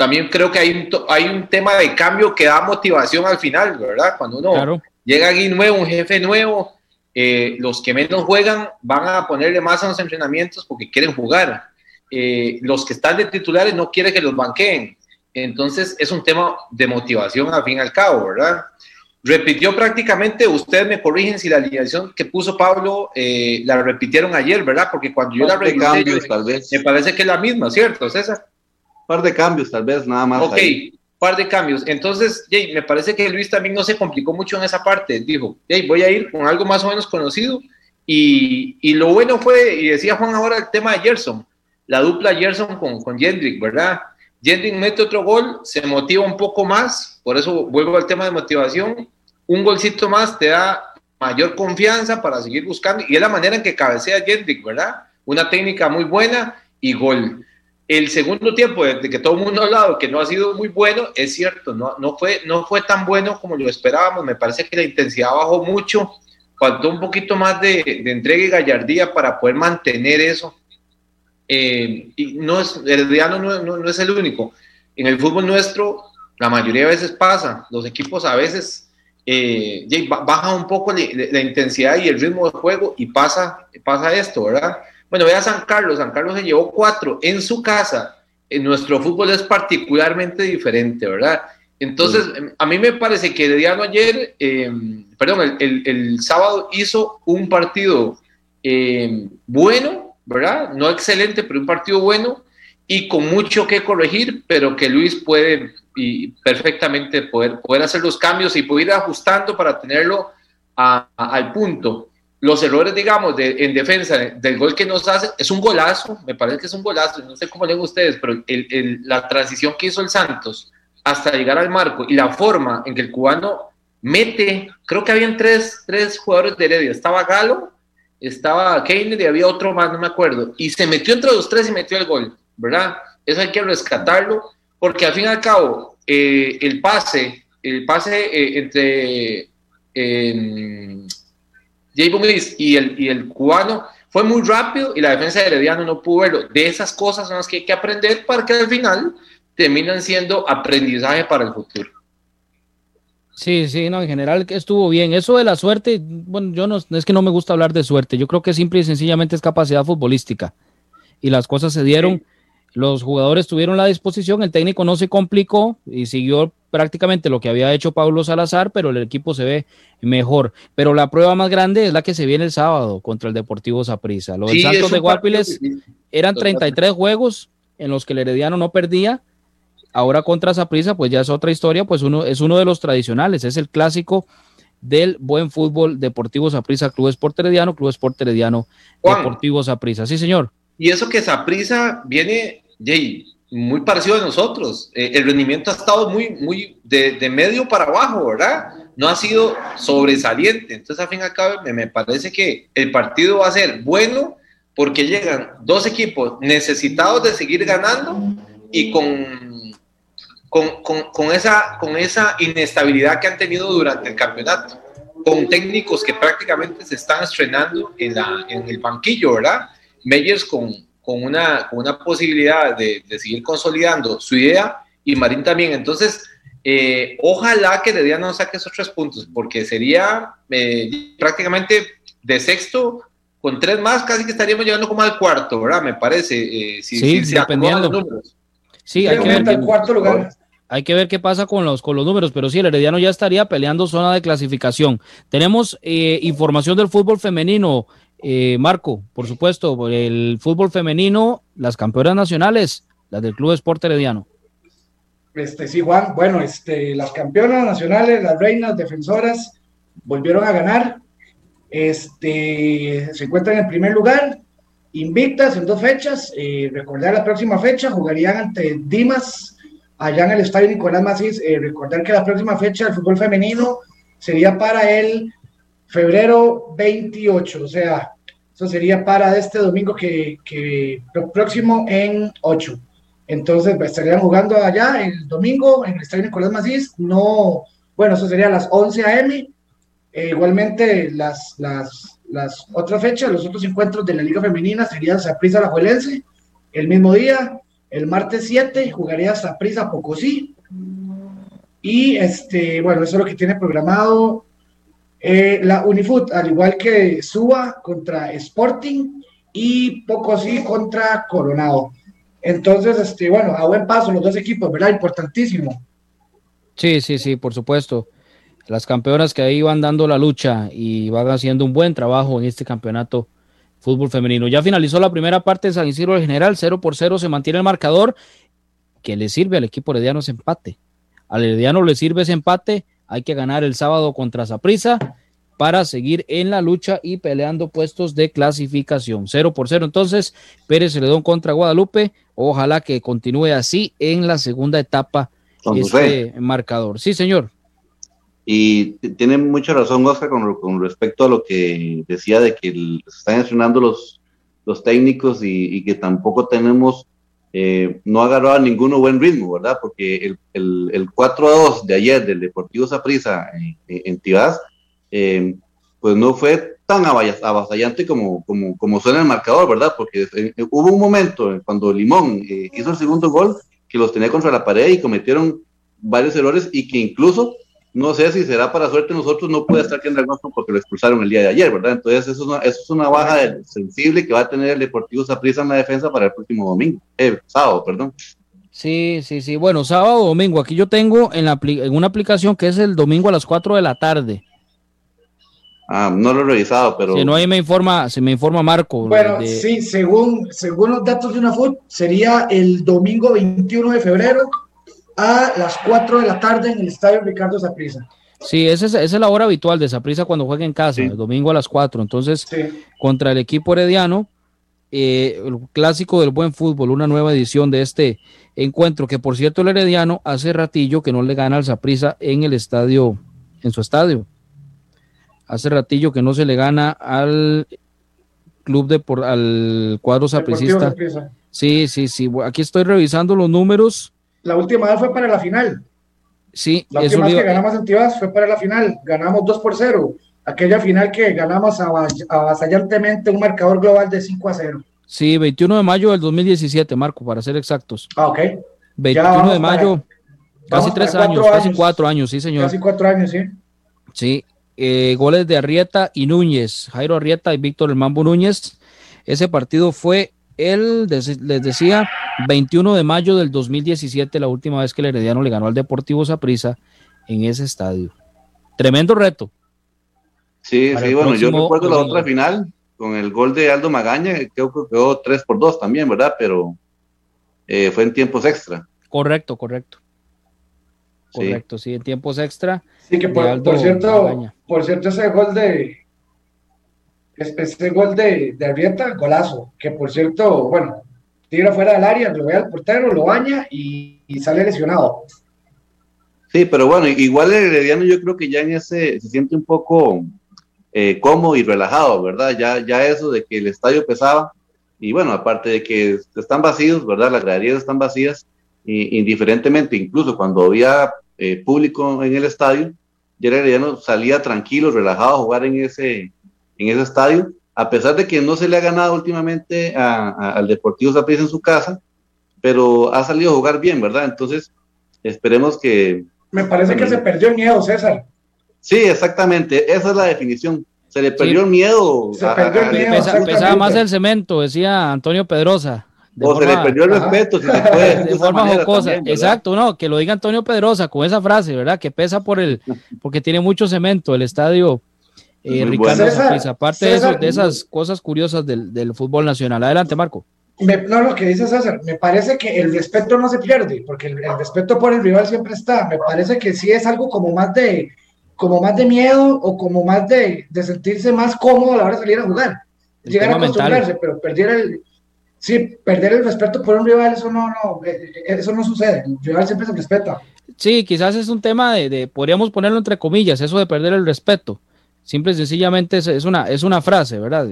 también creo que hay un, hay un tema de cambio que da motivación al final, ¿verdad? Cuando uno llega aquí nuevo, un jefe nuevo, eh, los que menos juegan van a ponerle más a los entrenamientos porque quieren jugar. Eh, los que están de titulares no quieren que los banqueen. Entonces es un tema de motivación al fin y al cabo, ¿verdad? Repitió prácticamente, ustedes me corrigen si la alineación que puso Pablo eh, la repitieron ayer, ¿verdad? Porque cuando yo la revisé, me parece que es la misma, ¿cierto, César? par de cambios, tal vez, nada más. Ok, par de cambios. Entonces, Jay, me parece que Luis también no se complicó mucho en esa parte. Dijo, Jay, voy a ir con algo más o menos conocido. Y, y, lo bueno fue, y decía Juan ahora, el tema de Gerson, la dupla Gerson con, con Jendrick, ¿verdad? Jendrick mete otro gol, se motiva un poco más, por eso vuelvo al tema de motivación. Un golcito más te da mayor confianza para seguir buscando, y es la manera en que cabecea Jendrick, ¿verdad? Una técnica muy buena y gol. El segundo tiempo, de que todo el mundo ha hablado que no ha sido muy bueno, es cierto, no, no, fue, no fue tan bueno como lo esperábamos. Me parece que la intensidad bajó mucho, faltó un poquito más de, de entrega y gallardía para poder mantener eso. Eh, y no es, el no, no, no, es el único. En el fútbol nuestro, la mayoría de veces pasa, los equipos a veces eh, bajan un poco la, la, intensidad y el ritmo de juego y pasa, pasa esto, ¿verdad? Bueno, vea San Carlos, San Carlos se llevó cuatro en su casa. En nuestro fútbol es particularmente diferente, ¿verdad? Entonces, a mí me parece que Diano ayer, em, perdón, el, sábado hizo un partido em, bueno, ¿verdad? No excelente, pero un partido bueno y con mucho que corregir, pero que Luis puede y perfectamente poder, poder hacer los cambios y poder ir ajustando para tenerlo al punto los errores, digamos, de, en defensa del gol que nos hace, es un golazo, me parece que es un golazo, no sé cómo leen ustedes, pero el, la transición que hizo el Santos hasta llegar al marco y la forma en que el cubano mete, creo que habían tres, tres jugadores de Heredia, estaba Galo, estaba Keiner y había otro más, no me acuerdo, y se metió entre los tres y metió el gol, ¿verdad? Eso hay que rescatarlo, porque al fin y al cabo, eh, el pase, el pase eh, entre... Eh, y el, y el cubano fue muy rápido y la defensa de Herediano no pudo verlo. De esas cosas son las que hay que aprender para que al final terminan siendo aprendizaje para el futuro. Sí, sí, no, en general estuvo bien. Eso de la suerte, bueno, yo no, es que no me gusta hablar de suerte, yo creo que simple y sencillamente es capacidad futbolística. Y las cosas se dieron, los jugadores tuvieron la disposición, el técnico no se complicó y siguió prácticamente lo que había hecho Pablo Salazar, pero el equipo se ve mejor. Pero la prueba más grande es la que se viene el sábado contra el Deportivo Saprissa. Los Santos de Guapiles eran 33 juegos en los que el Herediano no perdía. Ahora contra Saprissa, pues ya es otra historia, pues uno es uno de los tradicionales, es el clásico del buen fútbol Deportivo Saprissa, Club Sport Herediano, Club Sport Herediano, Deportivo Saprissa. Sí, señor. Y eso que Saprissa viene, Jay, muy parecido a nosotros. Eh, el rendimiento ha estado muy, muy de, medio para abajo, ¿verdad? No ha sido sobresaliente. Entonces, a fin y al cabo, me, parece que el partido va a ser bueno porque llegan dos equipos necesitados de seguir ganando y con, con, con, esa, con esa inestabilidad que han tenido durante el campeonato, con técnicos que prácticamente se están estrenando en, la, en el banquillo, ¿verdad? Meyers con, con una, con una posibilidad de, de, seguir consolidando su idea y Marín también. Entonces, eh, ojalá que día no saque esos tres puntos, porque sería eh, prácticamente de sexto con tres más, casi que estaríamos llegando como al cuarto, ¿verdad? Me parece. Eh, si, sí, si dependiendo. Sí, hay que, ver qué, cuarto lugar. Hay que ver qué pasa con los, con los números, pero sí, el Herediano ya estaría peleando zona de clasificación. Tenemos información del fútbol femenino. Eh, Marco, por supuesto, el fútbol femenino, las campeonas nacionales, las del Club Esporte Herediano. Este, sí, Juan. Bueno, este, las campeonas nacionales, las reinas defensoras, volvieron a ganar. Este, se encuentran en primer lugar, invictas en dos fechas. Eh, recordar la próxima fecha, jugarían ante Dimas, allá en el Estadio Nicolás Macís. Eh, recordar que la próxima fecha del fútbol femenino sería para el febrero 28, o sea, eso sería para este domingo que, que próximo en 8. Entonces pues, estarían jugando allá el domingo en el Estadio Nicolás Macís. No, bueno, eso sería a las 11 a.m. Eh, igualmente, las, las, las otras fechas, los otros encuentros de la Liga Femenina serían Saprissa La Juelense el mismo día. El martes 7 jugaría Saprissa Pocosí. Y este, bueno, eso es lo que tiene programado eh, la Unifoot, al igual que Suba contra Sporting y Pocosí contra Coronado. Entonces, este, bueno, a buen paso los dos equipos, ¿verdad? Importantísimo. Sí, sí, sí, por supuesto. Las campeonas que ahí van dando la lucha y van haciendo un buen trabajo en este campeonato fútbol femenino. Ya finalizó la primera parte de San Isidro del General, 0 por 0 se mantiene el marcador, que le sirve al equipo herediano ese empate. Al herediano le sirve ese empate, hay que ganar el sábado contra Zaprisa para seguir en la lucha y peleando puestos de clasificación. 0 por 0 entonces, Pérez Celedón contra Guadalupe. Ojalá que continúe así en la segunda etapa este marcador. Sí, señor. Y tiene mucha razón, Oscar, con, respecto a lo que decía de que se están estrenando los, los técnicos y, que tampoco tenemos, eh, no agarrado ninguno buen ritmo, ¿verdad? Porque el, el, 4 a 2 de ayer del Deportivo Saprissa en, en Tibás eh, pues no fue tan avasallante como, como, como suena el marcador, ¿verdad? Porque eh, eh, hubo un momento cuando Limón hizo el segundo gol que los tenía contra la pared y cometieron varios errores y que incluso, no sé si será para suerte nosotros, no puede estar Kendall Johnston porque lo expulsaron el día de ayer, ¿verdad? Entonces eso es una, eso es una baja sensible que va a tener el Deportivo Saprissa en la defensa para el próximo domingo, eh, sábado, perdón. Sí, sí, sí. Bueno, sábado o domingo. Aquí yo tengo en, la, en una aplicación que es el domingo a las 4 de la tarde. Ah, no lo he revisado, pero. Si no, ahí me informa, se me informa Marco. Bueno, sí, según, según los datos de una UNAFUT, sería el domingo 21 de febrero a las 4 de la tarde en el estadio Ricardo Zaprisa. Sí, esa es, esa es, la hora habitual de Zaprisa cuando juega en casa, el domingo a las 4. Entonces, contra el equipo herediano, eh, el clásico del buen fútbol, una nueva edición de este encuentro, que por cierto, el herediano hace ratillo que no le gana al Zaprisa en el estadio, en su estadio hace ratillo que no se le gana al club de por al cuadro sapricista. Sí, sí, sí. Aquí estoy revisando los números. La última vez fue para la final. Sí, la última vez que ganamos en Tibas fue para la final. Ganamos 2 por 0. Aquella final que ganamos avasallantemente un marcador global de 5 a 0. Sí, 21 de mayo del 2017, Marco, para ser exactos. Ah, ok. 21 de mayo, casi tres años, casi cuatro años, sí, señor. Casi cuatro años, sí. Sí, eh, goles de Arrieta y Núñez, Jairo Arrieta y Víctor El Mambo Núñez. Ese partido fue el, les decía, 21 de mayo del 2017, la última vez que el Herediano le ganó al Deportivo Saprissa en ese estadio. Tremendo reto. Sí, sí, bueno, yo recuerdo la otra final con el gol de Aldo Magaña, creo que quedó 3 por 2 también, ¿verdad? Pero eh, fue en tiempos extra. Correcto, correcto. Correcto, sí, en tiempos extra. Sí, que por, cierto, por cierto, ese gol de ese gol de, de Arrieta, golazo, que por cierto, bueno, tira fuera del área, lo ve al portero, lo baña y, sale lesionado. Sí, pero bueno, igual el Herediano yo creo que ya en ese se siente un poco eh, cómodo y relajado, ¿verdad? Ya, ya eso de que el estadio pesaba, y bueno, aparte de que están vacíos, ¿verdad? Las graderías están vacías, indiferentemente, incluso cuando había eh, público en el estadio, Jerry Herediano salía tranquilo, relajado a jugar en ese, en ese estadio, a pesar de que no se le ha ganado últimamente al Deportivo Saprissa en su casa, pero ha salido a jugar bien, ¿verdad? Entonces, esperemos que... Me parece que se perdió el miedo, César. Sí, exactamente, esa es la definición. Se le perdió el miedo. Se perdió el miedo. pesaba más el cemento, decía Antonio Pedrosa o se le perdió el respeto, si se puede. [LAUGHS] De, forma jocosa. Exacto, no, que lo diga Antonio Pedrosa con esa frase, ¿verdad? Que pesa por el, porque tiene mucho cemento el estadio eh, Ricardo Aparte de, esas cosas curiosas del, fútbol nacional. Adelante, Marco. no, lo que dice César, me parece que el respeto no se pierde, porque el, respeto por el rival siempre está. Me parece que sí es algo como más de, como más de miedo o como más de, de sentirse más cómodo a la hora de salir a jugar. Llegar a acostumbrarse, pero perder el, sí, perder el respeto por un rival, eso no, no, eh, eh, eso no sucede. El rival siempre se respeta. Sí, quizás es un tema de, de, podríamos ponerlo entre comillas, eso de perder el respeto. Simple y sencillamente es, una, es una frase, ¿verdad?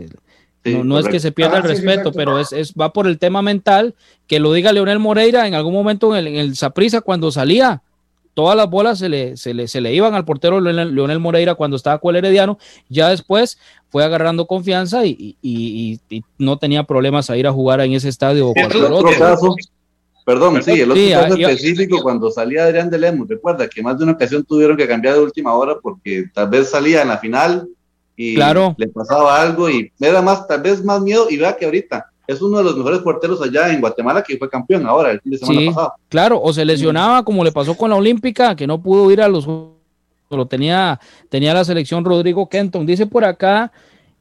no, es que se pierda el ah, respeto, pero es, es, va por el tema mental, que lo diga Leonel Moreira en algún momento en el, en el cuando salía, todas las bolas se le, se le, se le iban al portero Leonel, Moreira cuando estaba con el Herediano, ya después fue agarrando confianza y, y, y, no tenía problemas a ir a jugar en ese estadio. otro perdón, sí, el otro caso específico cuando salía Adrián de Lemos, recuerda que más de una ocasión tuvieron que cambiar de última hora porque tal vez salía en la final y le pasaba algo y era más, tal vez más miedo y vea que ahorita es uno de los mejores porteros allá en Guatemala que fue campeón ahora el fin de semana pasado. Claro, o se lesionaba como le pasó con la Olímpica, que no pudo ir a los solo tenía, tenía la selección Rodrigo Kenton. Dice por acá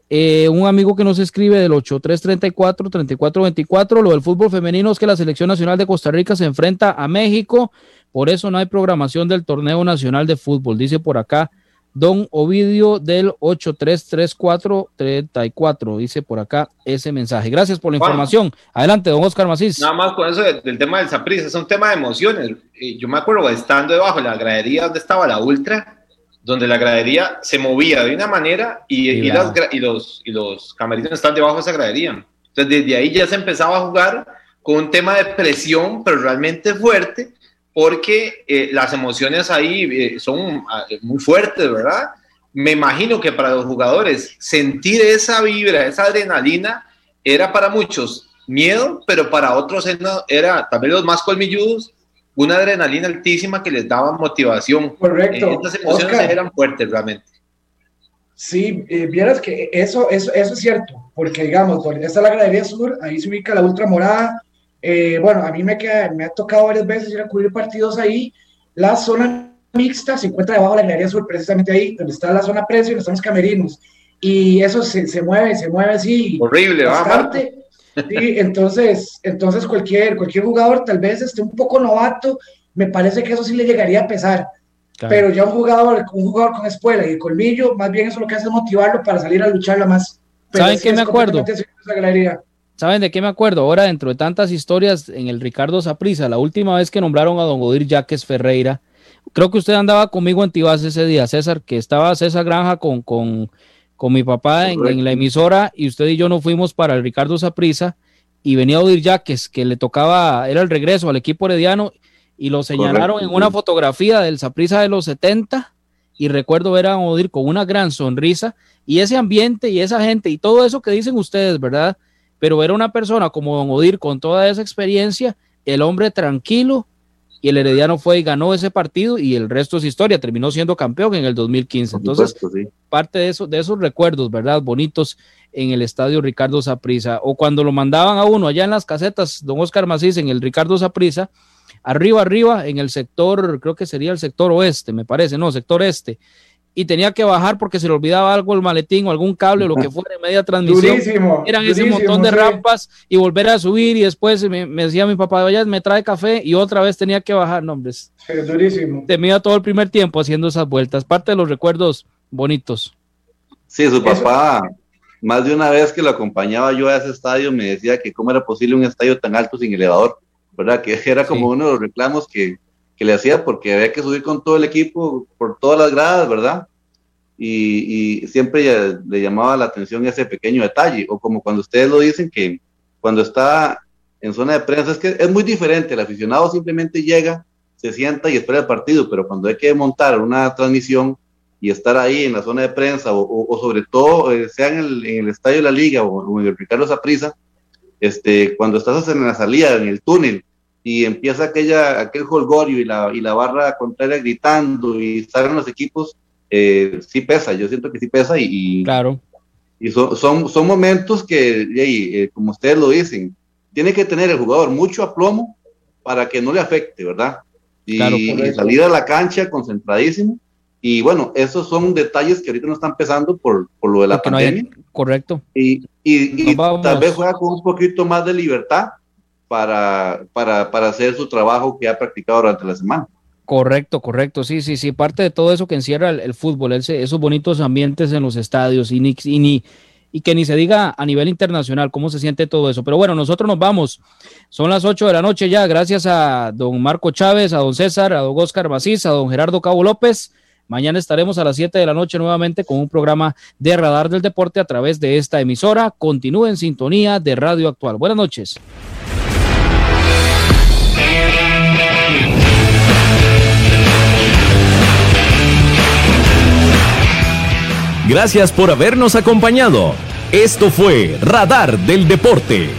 eh, un amigo que nos escribe del 8334 3424, lo del fútbol femenino es que la selección nacional de Costa Rica se enfrenta a México, por eso no hay programación del torneo nacional de fútbol, dice por acá Don Ovidio del 833434. Dice por acá ese mensaje. Gracias por la información. Adelante, don Oscar Macís. Nada más con eso del, tema del Saprissa, es un tema de emociones. Yo me acuerdo estando debajo de la gradería donde estaba la Ultra, donde la gradería se movía de una manera y, y, los, y los camerinos están debajo de esa gradería. Entonces, desde ahí ya se empezaba a jugar con un tema de presión, pero realmente fuerte porque eh, las emociones ahí eh, son ah, muy fuertes, ¿verdad? Me imagino que para los jugadores sentir esa vibra, esa adrenalina, era para muchos miedo, pero para otros era también los más colmilludos, una adrenalina altísima que les daba motivación. Correcto. Eh, estas emociones eran fuertes realmente. Sí, vieras que eso, eso, eso es cierto, porque digamos, esta es la gradería sur, ahí se ubica la ultra morada, eh, bueno, a mí me, queda, me ha tocado varias veces ir a cubrir partidos ahí. La zona mixta se encuentra debajo de la galería sur, precisamente ahí, donde está la zona precio y donde están los camerinos. Y eso se, se mueve, se mueve así. Horrible, bastante. Sí, entonces, entonces cualquier, cualquier jugador tal vez esté un poco novato, me parece que eso sí le llegaría a pesar. Pero ya un jugador, un jugador con espuela y colmillo, más bien eso lo que hace es motivarlo para salir a lucharla más. ¿Saben qué me acuerdo? ¿Saben de qué me acuerdo? Ahora, dentro de tantas historias, en el Ricardo Saprisa, la última vez que nombraron a don Odir Jaques Ferreira, creo que usted andaba conmigo en Tibás ese día, César, que estaba César Granja con, con, con mi papá en, la emisora y usted y yo nos fuimos para el Ricardo Saprisa y venía Odir Jaques, que le tocaba, era el regreso al equipo herediano y lo señalaron en una fotografía del Saprisa de los 70 y recuerdo ver a Odir con una gran sonrisa y ese ambiente y esa gente y todo eso que dicen ustedes, ¿verdad? pero era una persona como Don Odir con toda esa experiencia, el hombre tranquilo, y el Herediano fue y ganó ese partido y el resto es historia, terminó siendo campeón en el 2015. Entonces, parte de, eso, de esos recuerdos, ¿verdad? Bonitos en el estadio Ricardo Saprisa, o cuando lo mandaban a uno allá en las casetas, don Oscar Macís, en el Ricardo Saprisa, arriba, arriba, en el sector, creo que sería el sector oeste, me parece, no, sector este, y tenía que bajar porque se le olvidaba algo el maletín o algún cable o lo que [LAUGHS] fuera en media transmisión. Eran ese montón de rampas y volver a subir y después me, decía mi papá, vaya, me trae café y otra vez tenía que bajar, nombres. Sí, durísimo. Temía todo el primer tiempo haciendo esas vueltas, parte de los recuerdos bonitos. Sí, su papá, más de una vez que lo acompañaba yo a ese estadio, me decía que cómo era posible un estadio tan alto sin elevador, ¿verdad? Que era como uno de los reclamos que, que le hacía porque había que subir con todo el equipo por todas las gradas, ¿verdad? Y, siempre le llamaba la atención ese pequeño detalle, o como cuando ustedes lo dicen que cuando está en zona de prensa, es que es muy diferente, el aficionado simplemente llega, se sienta y espera el partido, pero cuando hay que montar una transmisión y estar ahí en la zona de prensa, o, sobre todo, eh, sea en el, estadio de la liga o, en el Ricardo Zaprisa, este, cuando estás en la salida, en el túnel, y empieza aquella, aquel holgorio y la, y la barra contraria gritando y salen los equipos, eh, sí pesa, yo siento que sí pesa y, claro. y son, son, son momentos que, eh, como ustedes lo dicen, tiene que tener el jugador mucho aplomo para que no le afecte, ¿verdad? Y, salir a la cancha concentradísimo Y bueno, esos son detalles que ahorita no están empezando por, por lo de la pandemia. correcto. Y, y, y tal vez juega con un poquito más de libertad para, para, para hacer su trabajo que ha practicado durante la semana. Correcto, correcto, sí, sí, sí, parte de todo eso que encierra el, fútbol, esos bonitos ambientes en los estadios y ni, y que ni se diga a nivel internacional cómo se siente todo eso. Pero bueno, nosotros nos vamos. Son las 8 de la noche ya, gracias a don Marco Chávez, a don César, a don Oscar Macís, a don Gerardo Cabo López. Mañana estaremos a las 7 de la noche nuevamente con un programa de Radar del Deporte a través de esta emisora. Continúe en sintonía de Radio Actual. Buenas noches. Gracias por habernos acompañado. Esto fue Radar del Deporte.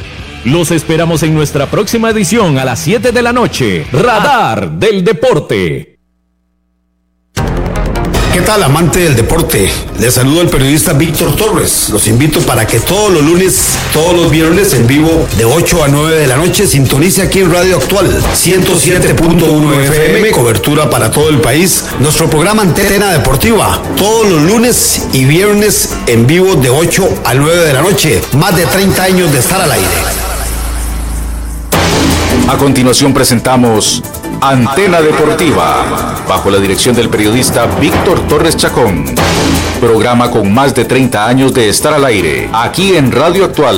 Los esperamos en nuestra próxima edición a las 7 de la noche. Radar del Deporte. ¿Qué amante del deporte? Les saludo el periodista Víctor Torres. Los invito para que todos los lunes, todos los viernes en vivo, de 8 a 9 de la noche, sintonice aquí en Radio Actual 107.1 FM, cobertura para todo el país. Nuestro programa Antena Deportiva, todos los lunes y viernes en vivo de 8 a 9 de la noche. Más de 30 años de estar al aire. A continuación presentamos Antena Deportiva, bajo la dirección del periodista Víctor Torres Chacón. Programa con más de 30 años de estar al aire, aquí en Radio Actual.